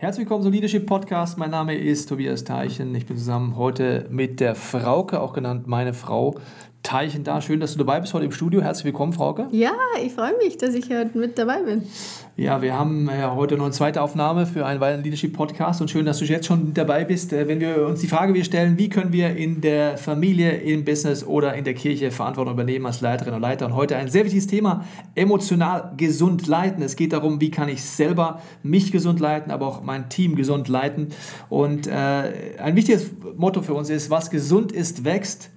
Herzlich willkommen zum Leadership Podcast. Mein Name ist Tobias Teichen. Ich bin zusammen heute mit der Frauke, auch genannt meine Frau, Teichen da. Schön, dass du dabei bist heute im Studio. Herzlich willkommen, Frauke. Ja, ich freue mich, dass ich heute mit dabei bin. Ja, wir haben ja heute noch eine zweite Aufnahme für einen weiteren Leadership Podcast und schön, dass du jetzt schon dabei bist. Äh, wenn wir uns die Frage wir stellen, wie können wir in der Familie, im Business oder in der Kirche Verantwortung übernehmen als Leiterin und Leiter? Und heute ein sehr wichtiges Thema, emotional gesund leiten. Es geht darum, wie kann ich selber mich gesund leiten, aber auch mein Team gesund leiten. Und äh, ein wichtiges Motto für uns ist, was gesund ist, wächst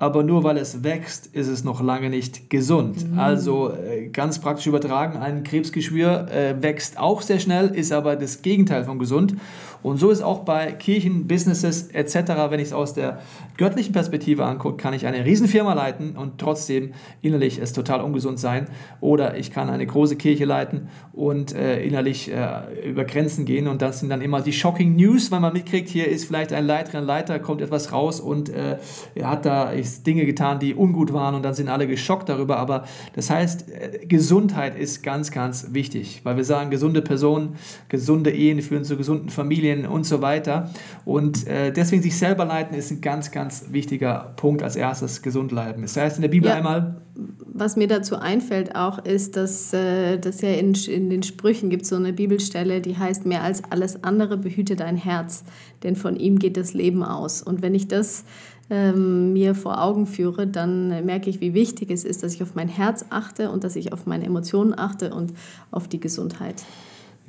aber nur weil es wächst, ist es noch lange nicht gesund. Mhm. Also ganz praktisch übertragen, ein Krebsgeschwür äh, wächst auch sehr schnell, ist aber das Gegenteil von gesund. Und so ist auch bei Kirchen, Businesses etc., wenn ich es aus der göttlichen Perspektive angucke, kann ich eine Riesenfirma leiten und trotzdem innerlich es total ungesund sein. Oder ich kann eine große Kirche leiten und äh, innerlich äh, über Grenzen gehen. Und das sind dann immer die shocking News, wenn man mitkriegt, hier ist vielleicht ein Leiterin, Leiter, kommt etwas raus und äh, er hat da Dinge getan, die ungut waren und dann sind alle geschockt darüber. Aber das heißt, äh, Gesundheit ist ganz, ganz wichtig, weil wir sagen, gesunde Personen, gesunde Ehen führen zu gesunden Familien und so weiter. Und äh, deswegen sich selber leiten ist ein ganz, ganz wichtiger Punkt als erstes, gesund leiten. Das heißt in der Bibel ja, einmal. Was mir dazu einfällt auch, ist, dass, äh, dass ja in, in den Sprüchen gibt so eine Bibelstelle, die heißt, mehr als alles andere behüte dein Herz, denn von ihm geht das Leben aus. Und wenn ich das ähm, mir vor Augen führe, dann merke ich, wie wichtig es ist, dass ich auf mein Herz achte und dass ich auf meine Emotionen achte und auf die Gesundheit.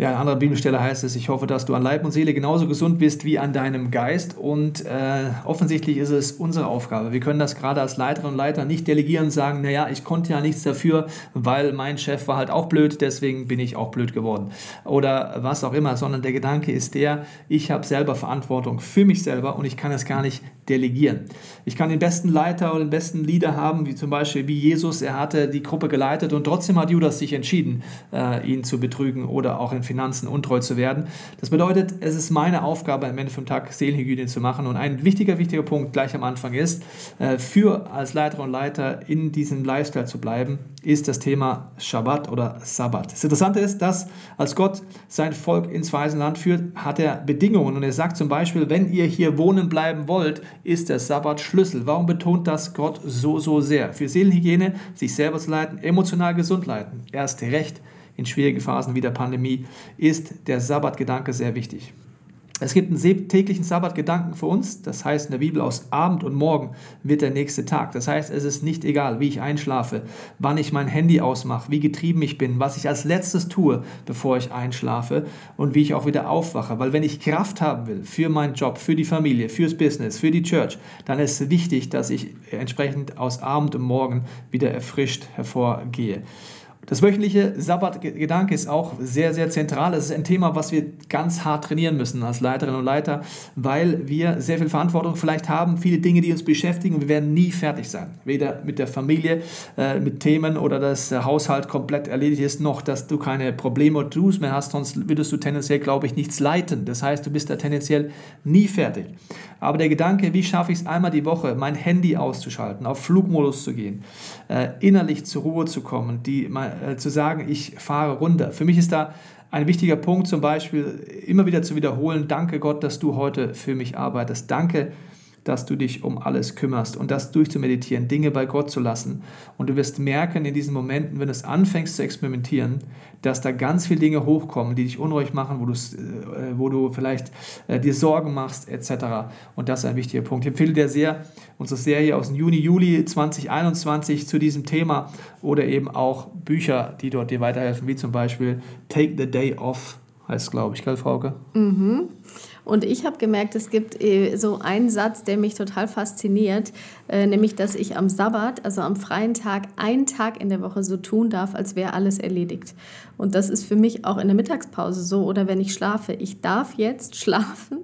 Ja, an anderer Bibelstelle heißt es, ich hoffe, dass du an Leib und Seele genauso gesund bist wie an deinem Geist. Und äh, offensichtlich ist es unsere Aufgabe. Wir können das gerade als Leiterin und Leiter nicht delegieren und sagen, naja, ich konnte ja nichts dafür, weil mein Chef war halt auch blöd, deswegen bin ich auch blöd geworden. Oder was auch immer, sondern der Gedanke ist der, ich habe selber Verantwortung für mich selber und ich kann es gar nicht delegieren. Ich kann den besten Leiter oder den besten Leader haben, wie zum Beispiel wie Jesus, er hatte die Gruppe geleitet und trotzdem hat Judas sich entschieden, äh, ihn zu betrügen oder auch in Finanzen untreu zu werden. Das bedeutet, es ist meine Aufgabe, am Ende vom Tag Seelenhygiene zu machen. Und ein wichtiger, wichtiger Punkt gleich am Anfang ist, äh, für als Leiter und Leiter in diesem Lifestyle zu bleiben, ist das Thema Shabbat oder Sabbat. Das Interessante ist, dass als Gott sein Volk ins Land führt, hat er Bedingungen. Und er sagt zum Beispiel, wenn ihr hier wohnen bleiben wollt, ist der Sabbat Schlüssel. Warum betont das Gott so, so sehr? Für Seelenhygiene, sich selber zu leiten, emotional gesund leiten. Erst recht in schwierigen Phasen wie der Pandemie ist der Sabbatgedanke sehr wichtig. Es gibt einen täglichen Sabbatgedanken für uns. Das heißt in der Bibel, aus Abend und Morgen wird der nächste Tag. Das heißt, es ist nicht egal, wie ich einschlafe, wann ich mein Handy ausmache, wie getrieben ich bin, was ich als letztes tue, bevor ich einschlafe und wie ich auch wieder aufwache. Weil wenn ich Kraft haben will für meinen Job, für die Familie, fürs Business, für die Church, dann ist es wichtig, dass ich entsprechend aus Abend und Morgen wieder erfrischt hervorgehe. Das wöchentliche Sabbatgedanke ist auch sehr, sehr zentral. Es ist ein Thema, was wir ganz hart trainieren müssen als Leiterinnen und Leiter, weil wir sehr viel Verantwortung vielleicht haben, viele Dinge, die uns beschäftigen und wir werden nie fertig sein. Weder mit der Familie, äh, mit Themen oder dass der Haushalt komplett erledigt ist, noch dass du keine Probleme oder Tools mehr hast, sonst würdest du tendenziell, glaube ich, nichts leiten. Das heißt, du bist da tendenziell nie fertig. Aber der Gedanke, wie schaffe ich es einmal die Woche, mein Handy auszuschalten, auf Flugmodus zu gehen, äh, innerlich zur Ruhe zu kommen, die, äh, zu sagen, ich fahre runter. Für mich ist da ein wichtiger Punkt zum Beispiel, immer wieder zu wiederholen, danke Gott, dass du heute für mich arbeitest. Danke, dass du dich um alles kümmerst und das durchzumeditieren, Dinge bei Gott zu lassen. Und du wirst merken in diesen Momenten, wenn du es anfängst zu experimentieren, dass da ganz viele Dinge hochkommen, die dich unruhig machen, wo, äh, wo du vielleicht äh, dir Sorgen machst, etc. Und das ist ein wichtiger Punkt. Ich empfehle dir sehr unsere Serie aus dem Juni, Juli 2021 zu diesem Thema oder eben auch Bücher, die dort dir weiterhelfen, wie zum Beispiel Take the Day Off, heißt glaube ich, gell, Frauke? Mhm. Und ich habe gemerkt, es gibt äh, so einen Satz, der mich total fasziniert, äh, nämlich, dass ich am Sabbat, also am freien Tag, einen Tag in der Woche so tun darf, als wäre alles erledigt. Und das ist für mich auch in der Mittagspause so oder wenn ich schlafe. Ich darf jetzt schlafen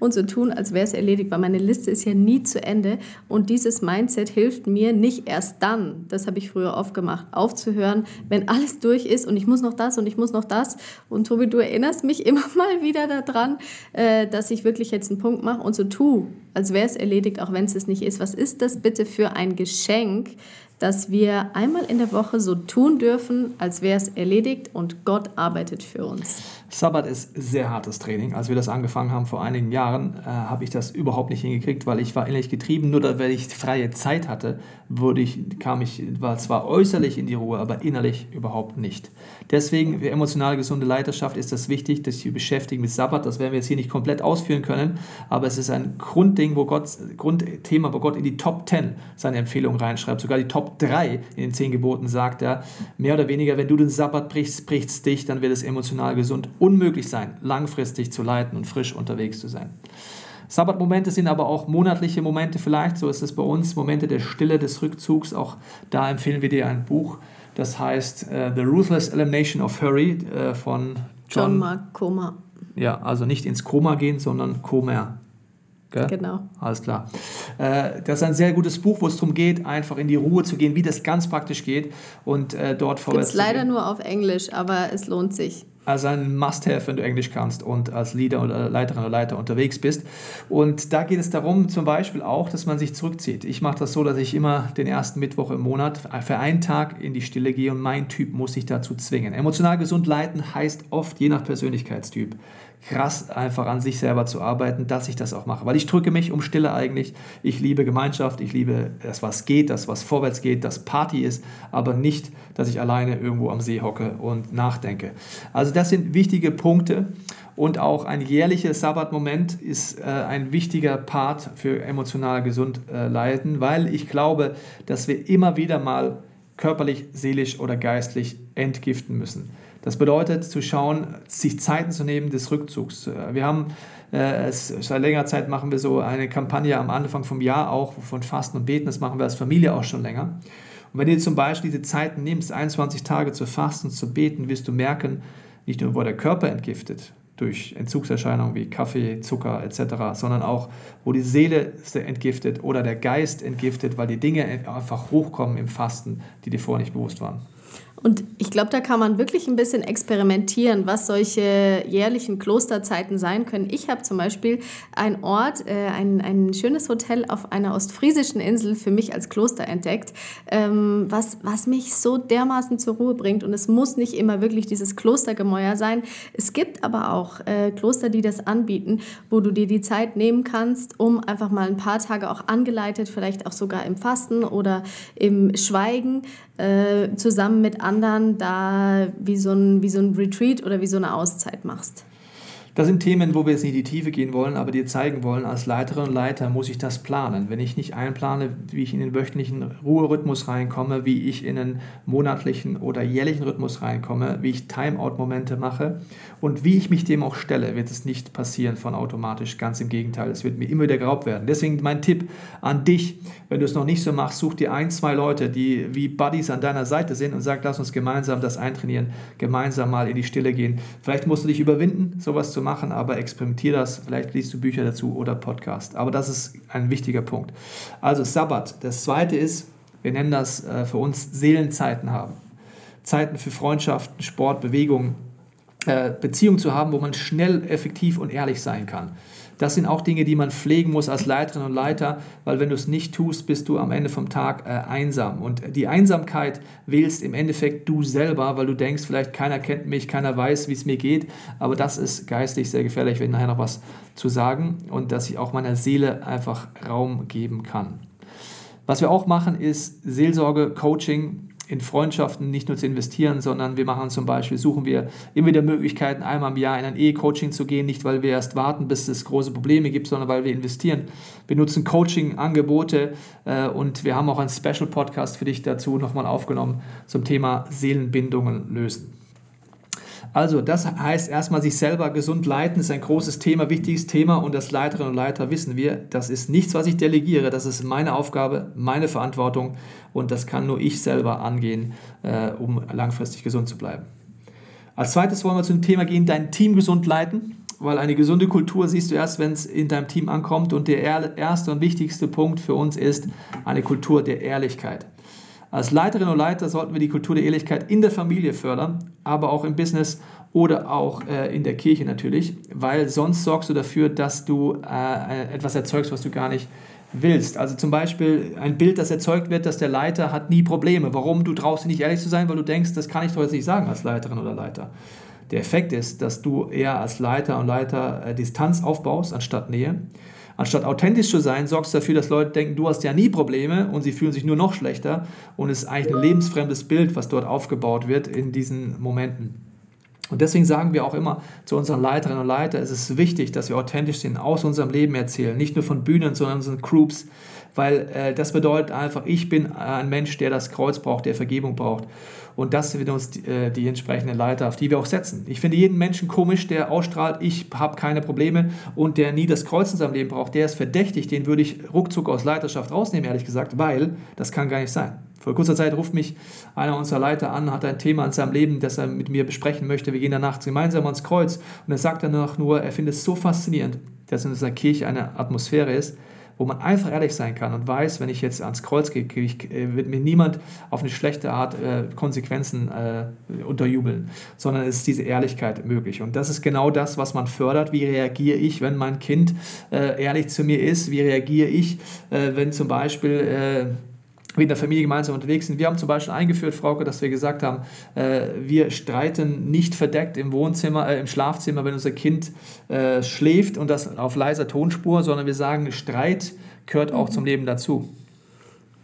und so tun, als wäre es erledigt, weil meine Liste ist ja nie zu Ende. Und dieses Mindset hilft mir nicht erst dann, das habe ich früher oft gemacht, aufzuhören, wenn alles durch ist und ich muss noch das und ich muss noch das. Und Tobi, du erinnerst mich immer mal wieder daran, äh, dass ich wirklich jetzt einen Punkt mache und so tue, als wäre es erledigt, auch wenn es es nicht ist. Was ist das bitte für ein Geschenk, dass wir einmal in der Woche so tun dürfen, als wäre es erledigt und Gott arbeitet für uns. Sabbat ist sehr hartes Training. Als wir das angefangen haben vor einigen Jahren, äh, habe ich das überhaupt nicht hingekriegt, weil ich war innerlich getrieben. Nur wenn ich freie Zeit hatte, wurde ich, kam ich war zwar äußerlich in die Ruhe, aber innerlich überhaupt nicht. Deswegen für emotional gesunde Leiterschaft ist das wichtig, dass wir beschäftigen mit Sabbat. Das werden wir jetzt hier nicht komplett ausführen können, aber es ist ein Grundding, wo Gott, Grundthema, wo Gott in die Top 10 seine Empfehlungen reinschreibt. Sogar die Top 3 in den 10 Geboten sagt er, mehr oder weniger, wenn du den Sabbat brichst, brichst dich, dann wird es emotional gesund unmöglich sein, langfristig zu leiten und frisch unterwegs zu sein. Sabbatmomente sind aber auch monatliche Momente vielleicht, so ist es bei uns, Momente der Stille, des Rückzugs. Auch da empfehlen wir dir ein Buch, das heißt uh, The Ruthless Elimination of Hurry uh, von John, John Mark Koma. Ja, also nicht ins Koma gehen, sondern Koma. Gell? Genau. Alles klar. Äh, das ist ein sehr gutes Buch, wo es darum geht, einfach in die Ruhe zu gehen, wie das ganz praktisch geht und äh, dort vorwärts Gibt's zu gehen. leider nur auf Englisch, aber es lohnt sich als ein Must-Have, wenn du Englisch kannst und als Leader oder Leiterin oder Leiter unterwegs bist. Und da geht es darum, zum Beispiel auch, dass man sich zurückzieht. Ich mache das so, dass ich immer den ersten Mittwoch im Monat für einen Tag in die Stille gehe und mein Typ muss sich dazu zwingen. Emotional gesund leiten heißt oft, je nach Persönlichkeitstyp, krass einfach an sich selber zu arbeiten, dass ich das auch mache. Weil ich drücke mich um Stille eigentlich. Ich liebe Gemeinschaft, ich liebe das, was geht, das, was vorwärts geht, das Party ist, aber nicht, dass ich alleine irgendwo am See hocke und nachdenke. Also das sind wichtige Punkte. Und auch ein jährliches Sabbatmoment ist äh, ein wichtiger Part für emotional gesund äh, leiden, weil ich glaube, dass wir immer wieder mal körperlich, seelisch oder geistlich entgiften müssen. Das bedeutet zu schauen, sich Zeiten zu nehmen des Rückzugs. Wir haben äh, es, seit längerer Zeit machen wir so eine Kampagne am Anfang vom Jahr auch von Fasten und Beten. Das machen wir als Familie auch schon länger. Und wenn du zum Beispiel diese Zeiten nimmst, 21 Tage zu fasten und zu beten, wirst du merken, nicht nur, wo der Körper entgiftet, durch Entzugserscheinungen wie Kaffee, Zucker etc., sondern auch, wo die Seele entgiftet oder der Geist entgiftet, weil die Dinge einfach hochkommen im Fasten, die dir vorher nicht bewusst waren. Und ich glaube, da kann man wirklich ein bisschen experimentieren, was solche jährlichen Klosterzeiten sein können. Ich habe zum Beispiel einen Ort, äh, ein, ein schönes Hotel auf einer ostfriesischen Insel für mich als Kloster entdeckt, ähm, was, was mich so dermaßen zur Ruhe bringt. Und es muss nicht immer wirklich dieses Klostergemäuer sein. Es gibt aber auch äh, Kloster, die das anbieten, wo du dir die Zeit nehmen kannst, um einfach mal ein paar Tage auch angeleitet, vielleicht auch sogar im Fasten oder im Schweigen, äh, zusammen mit anderen da wie so, ein, wie so ein Retreat oder wie so eine Auszeit machst. Das sind Themen, wo wir jetzt nicht in die Tiefe gehen wollen, aber dir zeigen wollen, als Leiterin und Leiter muss ich das planen. Wenn ich nicht einplane, wie ich in den wöchentlichen Ruherhythmus reinkomme, wie ich in den monatlichen oder jährlichen Rhythmus reinkomme, wie ich Timeout-Momente mache und wie ich mich dem auch stelle, wird es nicht passieren von automatisch. Ganz im Gegenteil, es wird mir immer wieder geraubt werden. Deswegen mein Tipp an dich, wenn du es noch nicht so machst, such dir ein, zwei Leute, die wie Buddies an deiner Seite sind und sag, lass uns gemeinsam das eintrainieren, gemeinsam mal in die Stille gehen. Vielleicht musst du dich überwinden, sowas zu machen, aber experimentier das. Vielleicht liest du Bücher dazu oder Podcast. Aber das ist ein wichtiger Punkt. Also Sabbat. Das zweite ist, wir nennen das äh, für uns Seelenzeiten haben. Zeiten für Freundschaften, Sport, Bewegung, äh, Beziehungen zu haben, wo man schnell, effektiv und ehrlich sein kann. Das sind auch Dinge, die man pflegen muss als Leiterin und Leiter, weil wenn du es nicht tust, bist du am Ende vom Tag äh, einsam. Und die Einsamkeit wählst im Endeffekt du selber, weil du denkst, vielleicht keiner kennt mich, keiner weiß, wie es mir geht. Aber das ist geistig sehr gefährlich, wenn ich nachher noch was zu sagen und dass ich auch meiner Seele einfach Raum geben kann. Was wir auch machen, ist Seelsorge, Coaching, in Freundschaften nicht nur zu investieren, sondern wir machen zum Beispiel, suchen wir immer wieder Möglichkeiten, einmal im Jahr in ein Ehe-Coaching zu gehen, nicht weil wir erst warten, bis es große Probleme gibt, sondern weil wir investieren. Wir nutzen Coaching-Angebote äh, und wir haben auch einen Special-Podcast für dich dazu nochmal aufgenommen zum Thema Seelenbindungen lösen. Also, das heißt erstmal sich selber gesund leiten, ist ein großes Thema, wichtiges Thema und als Leiterinnen und Leiter wissen wir, das ist nichts, was ich delegiere, das ist meine Aufgabe, meine Verantwortung und das kann nur ich selber angehen, äh, um langfristig gesund zu bleiben. Als zweites wollen wir zum Thema gehen, dein Team gesund leiten, weil eine gesunde Kultur siehst du erst, wenn es in deinem Team ankommt und der erste und wichtigste Punkt für uns ist eine Kultur der Ehrlichkeit. Als Leiterin und Leiter sollten wir die Kultur der Ehrlichkeit in der Familie fördern, aber auch im Business oder auch äh, in der Kirche natürlich, weil sonst sorgst du dafür, dass du äh, etwas erzeugst, was du gar nicht willst. Also zum Beispiel ein Bild, das erzeugt wird, dass der Leiter hat nie Probleme. Warum? Du traust dich nicht ehrlich zu sein, weil du denkst, das kann ich doch jetzt nicht sagen als Leiterin oder Leiter. Der Effekt ist, dass du eher als Leiter und Leiter äh, Distanz aufbaust anstatt Nähe. Anstatt authentisch zu sein, sorgst du dafür, dass Leute denken, du hast ja nie Probleme und sie fühlen sich nur noch schlechter. Und es ist eigentlich ein lebensfremdes Bild, was dort aufgebaut wird in diesen Momenten. Und deswegen sagen wir auch immer zu unseren Leiterinnen und Leitern, es ist wichtig, dass wir authentisch sind, aus unserem Leben erzählen, nicht nur von Bühnen, sondern unseren Groups, weil äh, das bedeutet einfach, ich bin ein Mensch, der das Kreuz braucht, der Vergebung braucht. Und das sind uns die, äh, die entsprechenden Leiter, auf die wir auch setzen. Ich finde jeden Menschen komisch, der ausstrahlt, ich habe keine Probleme und der nie das Kreuz in seinem Leben braucht, der ist verdächtig, den würde ich ruckzuck aus Leiterschaft rausnehmen, ehrlich gesagt, weil das kann gar nicht sein. Vor kurzer Zeit ruft mich einer unserer Leiter an, hat ein Thema in seinem Leben, das er mit mir besprechen möchte. Wir gehen danach gemeinsam ans Kreuz. Und er sagt danach nur, er findet es so faszinierend, dass in unserer Kirche eine Atmosphäre ist, wo man einfach ehrlich sein kann und weiß, wenn ich jetzt ans Kreuz gehe, äh, wird mir niemand auf eine schlechte Art äh, Konsequenzen äh, unterjubeln, sondern es ist diese Ehrlichkeit möglich. Und das ist genau das, was man fördert. Wie reagiere ich, wenn mein Kind äh, ehrlich zu mir ist? Wie reagiere ich, äh, wenn zum Beispiel wir in der Familie gemeinsam unterwegs sind. Wir haben zum Beispiel eingeführt, Frauke, dass wir gesagt haben, äh, wir streiten nicht verdeckt im Wohnzimmer, äh, im Schlafzimmer, wenn unser Kind äh, schläft und das auf leiser Tonspur, sondern wir sagen, Streit gehört auch mhm. zum Leben dazu.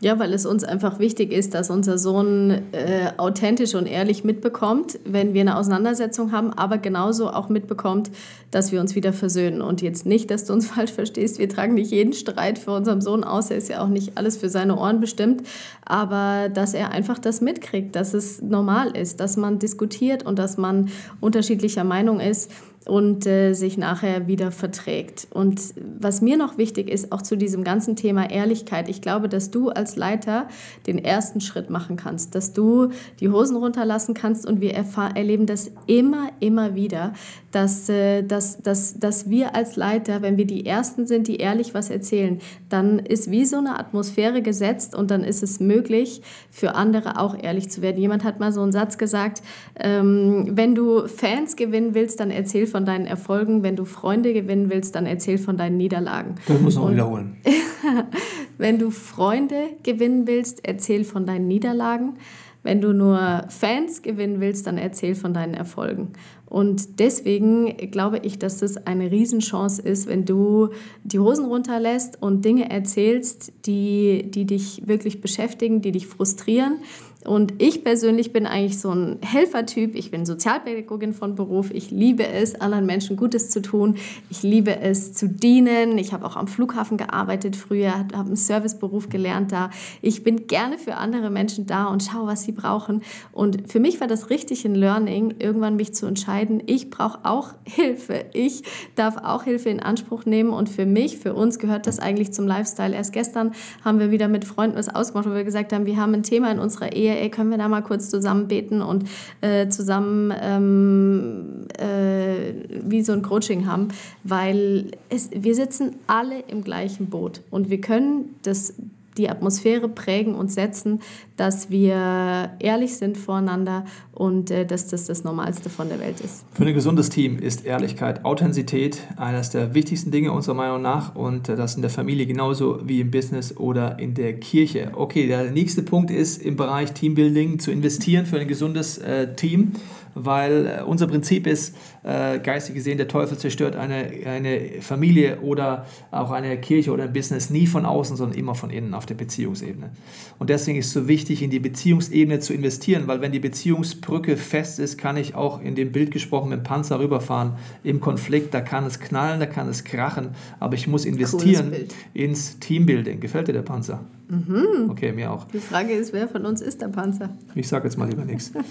Ja, weil es uns einfach wichtig ist, dass unser Sohn äh, authentisch und ehrlich mitbekommt, wenn wir eine Auseinandersetzung haben, aber genauso auch mitbekommt, dass wir uns wieder versöhnen. Und jetzt nicht, dass du uns falsch verstehst, wir tragen nicht jeden Streit für unseren Sohn aus, er ist ja auch nicht alles für seine Ohren bestimmt, aber dass er einfach das mitkriegt, dass es normal ist, dass man diskutiert und dass man unterschiedlicher Meinung ist und äh, sich nachher wieder verträgt. Und was mir noch wichtig ist, auch zu diesem ganzen Thema Ehrlichkeit, ich glaube, dass du als Leiter den ersten Schritt machen kannst, dass du die Hosen runterlassen kannst und wir erleben das immer, immer wieder, dass, äh, dass, dass, dass wir als Leiter, wenn wir die Ersten sind, die ehrlich was erzählen, dann ist wie so eine Atmosphäre gesetzt und dann ist es möglich, für andere auch ehrlich zu werden. Jemand hat mal so einen Satz gesagt, ähm, wenn du Fans gewinnen willst, dann erzähl von deinen Erfolgen, wenn du Freunde gewinnen willst, dann erzähl von deinen Niederlagen. Das muss man wiederholen. wenn du Freunde gewinnen willst, erzähl von deinen Niederlagen. Wenn du nur Fans gewinnen willst, dann erzähl von deinen Erfolgen. Und deswegen glaube ich, dass das eine Riesenchance ist, wenn du die Hosen runterlässt und Dinge erzählst, die, die dich wirklich beschäftigen, die dich frustrieren und ich persönlich bin eigentlich so ein Helfertyp. Ich bin Sozialpädagogin von Beruf. Ich liebe es, anderen Menschen Gutes zu tun. Ich liebe es zu dienen. Ich habe auch am Flughafen gearbeitet früher, habe einen Serviceberuf gelernt da. Ich bin gerne für andere Menschen da und schaue, was sie brauchen. Und für mich war das richtig ein Learning, irgendwann mich zu entscheiden, ich brauche auch Hilfe. Ich darf auch Hilfe in Anspruch nehmen. Und für mich, für uns gehört das eigentlich zum Lifestyle. Erst gestern haben wir wieder mit Freunden was ausgemacht, wo wir gesagt haben, wir haben ein Thema in unserer Ehe ey, können wir da mal kurz zusammen beten und äh, zusammen ähm, äh, wie so ein Coaching haben, weil es, wir sitzen alle im gleichen Boot und wir können das die Atmosphäre prägen und setzen, dass wir ehrlich sind voreinander und äh, dass das das Normalste von der Welt ist. Für ein gesundes Team ist Ehrlichkeit, Authentizität eines der wichtigsten Dinge unserer Meinung nach und äh, das in der Familie genauso wie im Business oder in der Kirche. Okay, der nächste Punkt ist im Bereich Teambuilding zu investieren für ein gesundes äh, Team weil äh, unser Prinzip ist, äh, geistig gesehen, der Teufel zerstört eine, eine Familie oder auch eine Kirche oder ein Business nie von außen, sondern immer von innen auf der Beziehungsebene. Und deswegen ist es so wichtig, in die Beziehungsebene zu investieren, weil wenn die Beziehungsbrücke fest ist, kann ich auch in dem Bild gesprochen mit dem Panzer rüberfahren im Konflikt. Da kann es knallen, da kann es krachen, aber ich muss investieren ins Teambuilding. Gefällt dir der Panzer? Mhm. Okay, mir auch. Die Frage ist, wer von uns ist der Panzer? Ich sage jetzt mal lieber nichts.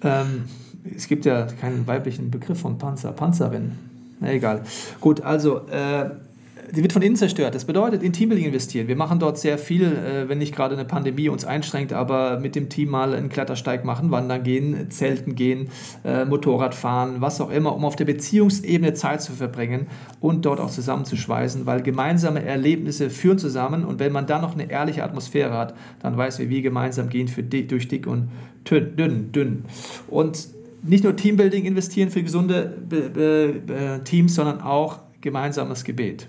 Ähm, es gibt ja keinen weiblichen Begriff von Panzer, Panzerin. Na egal. Gut, also äh, die wird von innen zerstört. Das bedeutet, in Teambuilding investieren. Wir machen dort sehr viel, äh, wenn nicht gerade eine Pandemie uns einschränkt, aber mit dem Team mal einen Klettersteig machen, wandern gehen, zelten gehen, äh, Motorrad fahren, was auch immer, um auf der Beziehungsebene Zeit zu verbringen und dort auch zusammenzuschweißen, weil gemeinsame Erlebnisse führen zusammen und wenn man dann noch eine ehrliche Atmosphäre hat, dann weiß wir, wie gemeinsam gehen für dick, durch dick und dünn, dünn. Und nicht nur Teambuilding investieren für gesunde Teams, sondern auch gemeinsames Gebet.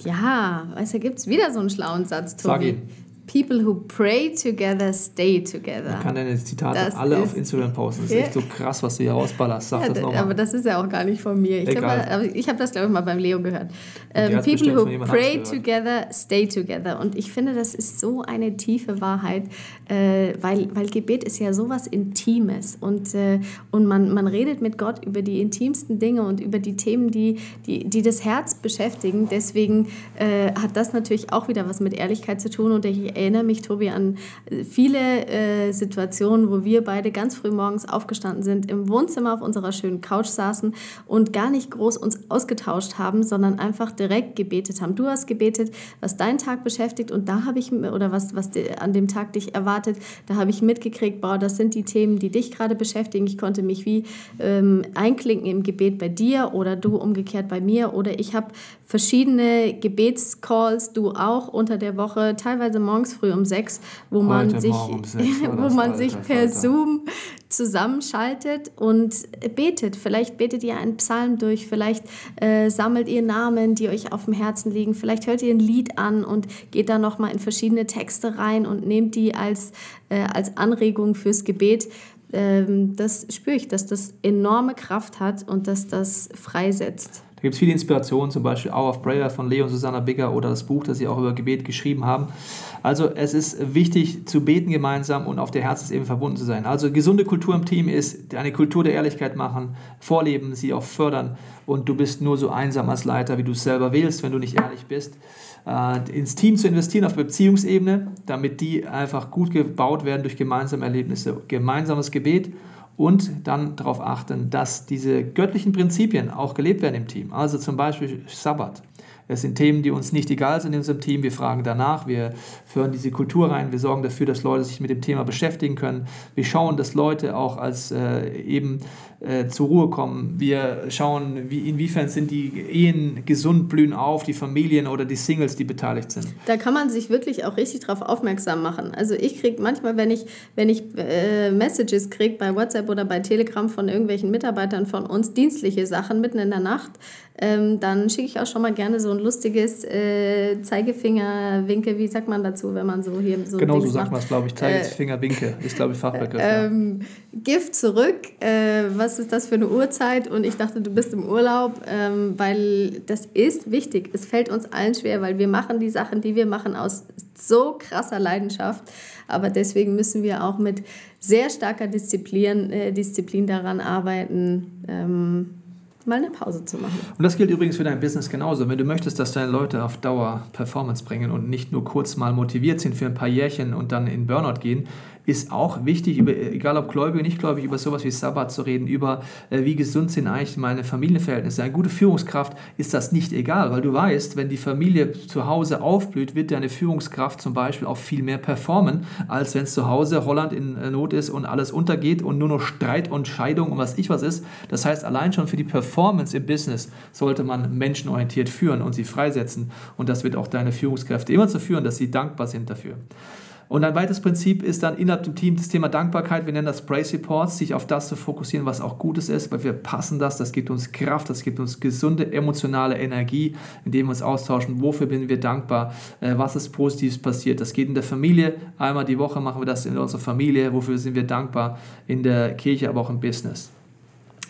Ja, weißt du, gibt es wieder so einen schlauen Satz, Tobi. Sag ihn. People who pray together stay together. Man kann deine Zitate das alle auf Instagram posten. Das ist echt so krass, was du hier rausballerst. Sag ja, das nochmal. Aber das ist ja auch gar nicht von mir. Ich habe hab das, glaube ich, mal beim Leo gehört. Ähm, people who pray together stay together. Und ich finde, das ist so eine tiefe Wahrheit, äh, weil, weil Gebet ist ja sowas Intimes. Und, äh, und man, man redet mit Gott über die intimsten Dinge und über die Themen, die, die, die das Herz beschäftigen. Deswegen äh, hat das natürlich auch wieder was mit Ehrlichkeit zu tun. Und ich erinnere mich, Tobi, an viele äh, Situationen, wo wir beide ganz früh morgens aufgestanden sind, im Wohnzimmer auf unserer schönen Couch saßen und gar nicht groß uns ausgetauscht haben, sondern einfach direkt gebetet haben. Du hast gebetet, was deinen Tag beschäftigt und da habe ich, oder was, was an dem Tag dich erwartet, da habe ich mitgekriegt, boah, das sind die Themen, die dich gerade beschäftigen. Ich konnte mich wie ähm, einklinken im Gebet bei dir oder du umgekehrt bei mir oder ich habe verschiedene Gebetscalls, du auch unter der Woche, teilweise morgens früh um sechs, wo man Heute sich, um sechs, wo man Alter, sich per Alter. Zoom zusammenschaltet und betet. Vielleicht betet ihr einen Psalm durch, vielleicht äh, sammelt ihr Namen, die euch auf dem Herzen liegen, vielleicht hört ihr ein Lied an und geht da nochmal in verschiedene Texte rein und nehmt die als, äh, als Anregung fürs Gebet. Ähm, das spüre ich, dass das enorme Kraft hat und dass das freisetzt gibt es viele Inspirationen, zum Beispiel Hour of Prayer von Leo und Susanna Bigger oder das Buch, das sie auch über Gebet geschrieben haben. Also es ist wichtig zu beten gemeinsam und auf der Herzensebene verbunden zu sein. Also gesunde Kultur im Team ist eine Kultur der Ehrlichkeit machen, vorleben, sie auch fördern und du bist nur so einsam als Leiter, wie du es selber willst, wenn du nicht ehrlich bist. Äh, ins Team zu investieren auf Beziehungsebene, damit die einfach gut gebaut werden durch gemeinsame Erlebnisse, gemeinsames Gebet und dann darauf achten, dass diese göttlichen Prinzipien auch gelebt werden im Team. Also zum Beispiel Sabbat. Es sind Themen, die uns nicht egal sind in unserem Team. Wir fragen danach, wir führen diese Kultur rein, wir sorgen dafür, dass Leute sich mit dem Thema beschäftigen können. Wir schauen, dass Leute auch als äh, eben äh, zur Ruhe kommen. Wir schauen, wie, inwiefern sind die Ehen gesund, blühen auf, die Familien oder die Singles, die beteiligt sind. Da kann man sich wirklich auch richtig darauf aufmerksam machen. Also ich kriege manchmal, wenn ich, wenn ich äh, Messages kriege bei WhatsApp oder bei Telegram von irgendwelchen Mitarbeitern von uns, dienstliche Sachen mitten in der Nacht, ähm, dann schicke ich auch schon mal gerne so ein lustiges äh, Zeigefingerwinkel, wie sagt man dazu, wenn man so hier so Genau so sagt man es, glaube ich, Zeigefingerwinkel ist, glaube ich, Fachbegriff. Ähm, ja. Gift zurück, äh, was ist das für eine Uhrzeit? Und ich dachte, du bist im Urlaub, ähm, weil das ist wichtig. Es fällt uns allen schwer, weil wir machen die Sachen, die wir machen, aus so krasser Leidenschaft. Aber deswegen müssen wir auch mit sehr starker Disziplin, äh, Disziplin daran arbeiten, ähm, mal eine Pause zu machen. Und das gilt übrigens für dein Business genauso. Wenn du möchtest, dass deine Leute auf Dauer Performance bringen und nicht nur kurz mal motiviert sind für ein paar Jährchen und dann in Burnout gehen, ist auch wichtig, über, egal ob gläubig oder nicht gläubig, über sowas wie Sabbat zu reden, über äh, wie gesund sind eigentlich meine Familienverhältnisse. Eine gute Führungskraft ist das nicht egal, weil du weißt, wenn die Familie zu Hause aufblüht, wird deine Führungskraft zum Beispiel auch viel mehr performen, als wenn es zu Hause Holland in äh, Not ist und alles untergeht und nur noch Streit und Scheidung und was ich was ist. Das heißt, allein schon für die Performance im Business sollte man menschenorientiert führen und sie freisetzen. Und das wird auch deine Führungskräfte immer zu führen, dass sie dankbar sind dafür. Und ein weiteres Prinzip ist dann innerhalb dem Team das Thema Dankbarkeit. Wir nennen das Praise Reports, sich auf das zu fokussieren, was auch Gutes ist, weil wir passen das. Das gibt uns Kraft, das gibt uns gesunde emotionale Energie, indem wir uns austauschen, wofür sind wir dankbar, äh, was ist Positives passiert. Das geht in der Familie. Einmal die Woche machen wir das in unserer Familie, wofür sind wir dankbar, in der Kirche, aber auch im Business.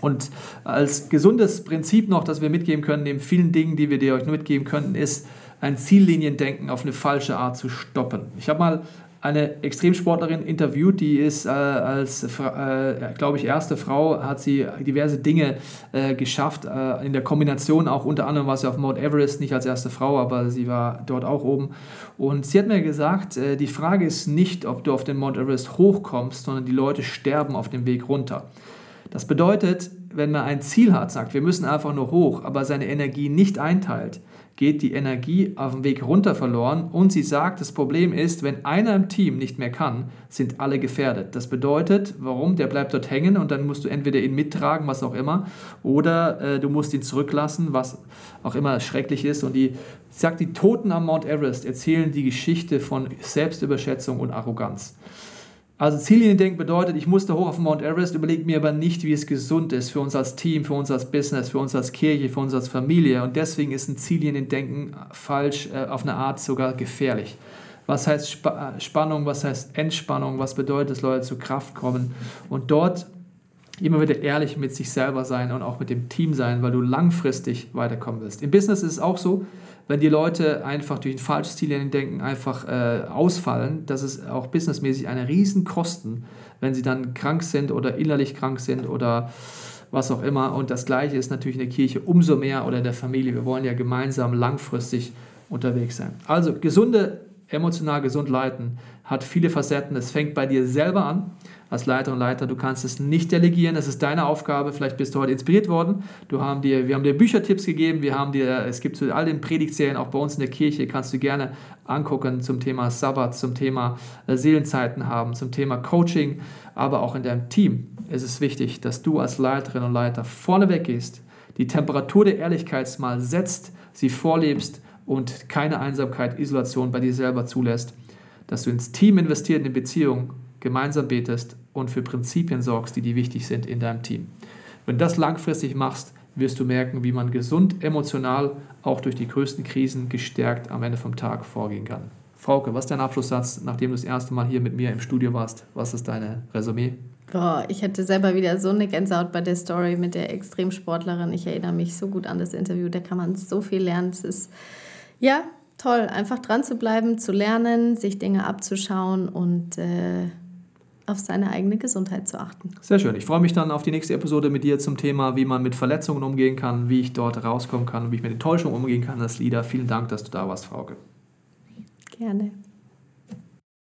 Und als gesundes Prinzip noch, das wir mitgeben können, neben vielen Dingen, die wir dir euch mitgeben könnten, ist, ein Zielliniendenken auf eine falsche Art zu stoppen. Ich habe mal eine Extremsportlerin interviewt, die ist äh, als, äh, glaube ich, erste Frau, hat sie diverse Dinge äh, geschafft, äh, in der Kombination auch unter anderem war sie auf Mount Everest, nicht als erste Frau, aber sie war dort auch oben. Und sie hat mir gesagt, äh, die Frage ist nicht, ob du auf den Mount Everest hochkommst, sondern die Leute sterben auf dem Weg runter. Das bedeutet, wenn man ein Ziel hat, sagt, wir müssen einfach nur hoch, aber seine Energie nicht einteilt, geht die Energie auf dem Weg runter verloren und sie sagt, das Problem ist, wenn einer im Team nicht mehr kann, sind alle gefährdet. Das bedeutet, warum? Der bleibt dort hängen und dann musst du entweder ihn mittragen, was auch immer, oder äh, du musst ihn zurücklassen, was auch immer schrecklich ist. Und die, sagt, die Toten am Mount Everest erzählen die Geschichte von Selbstüberschätzung und Arroganz. Also Zielliniendenken bedeutet, ich musste hoch auf Mount Everest, überlege mir aber nicht, wie es gesund ist für uns als Team, für uns als Business, für uns als Kirche, für uns als Familie. Und deswegen ist ein Zielliniendenken falsch, äh, auf eine Art sogar gefährlich. Was heißt Sp Spannung, was heißt Entspannung, was bedeutet es, Leute zur Kraft kommen und dort immer wieder ehrlich mit sich selber sein und auch mit dem Team sein, weil du langfristig weiterkommen willst. Im Business ist es auch so, wenn die Leute einfach durch ein falsches Ziel denken, einfach äh, ausfallen, das ist auch businessmäßig eine riesen Kosten, wenn sie dann krank sind oder innerlich krank sind oder was auch immer. Und das Gleiche ist natürlich in der Kirche umso mehr oder in der Familie. Wir wollen ja gemeinsam langfristig unterwegs sein. Also gesunde, emotional gesund leiten hat viele Facetten. Es fängt bei dir selber an als Leiter und Leiter. Du kannst es nicht delegieren, es ist deine Aufgabe. Vielleicht bist du heute inspiriert worden. Du haben dir, wir haben dir Büchertipps gegeben, wir haben dir, es gibt zu all den Predigtserien, auch bei uns in der Kirche, kannst du gerne angucken zum Thema Sabbat, zum Thema äh, Seelenzeiten haben, zum Thema Coaching, aber auch in deinem Team ist es wichtig, dass du als Leiterin und Leiter vorneweg gehst, die Temperatur der Ehrlichkeit mal setzt, sie vorlebst und keine Einsamkeit, Isolation bei dir selber zulässt, dass du ins Team investiert, in Beziehung, gemeinsam betest und für Prinzipien sorgst, die dir wichtig sind in deinem Team. Wenn du das langfristig machst, wirst du merken, wie man gesund, emotional, auch durch die größten Krisen gestärkt am Ende vom Tag vorgehen kann. Frauke, was ist dein Abschlusssatz, nachdem du das erste Mal hier mit mir im Studio warst? Was ist deine Resümee? Boah, ich hatte selber wieder so eine Gänsehaut bei der Story mit der Extremsportlerin. Ich erinnere mich so gut an das Interview, da kann man so viel lernen. Es ist, ja, toll, einfach dran zu bleiben, zu lernen, sich Dinge abzuschauen und äh, auf seine eigene Gesundheit zu achten. Sehr schön. Ich freue mich dann auf die nächste Episode mit dir zum Thema, wie man mit Verletzungen umgehen kann, wie ich dort rauskommen kann und wie ich mit Enttäuschung umgehen kann als Leader. Vielen Dank, dass du da warst, Frauke. Gerne.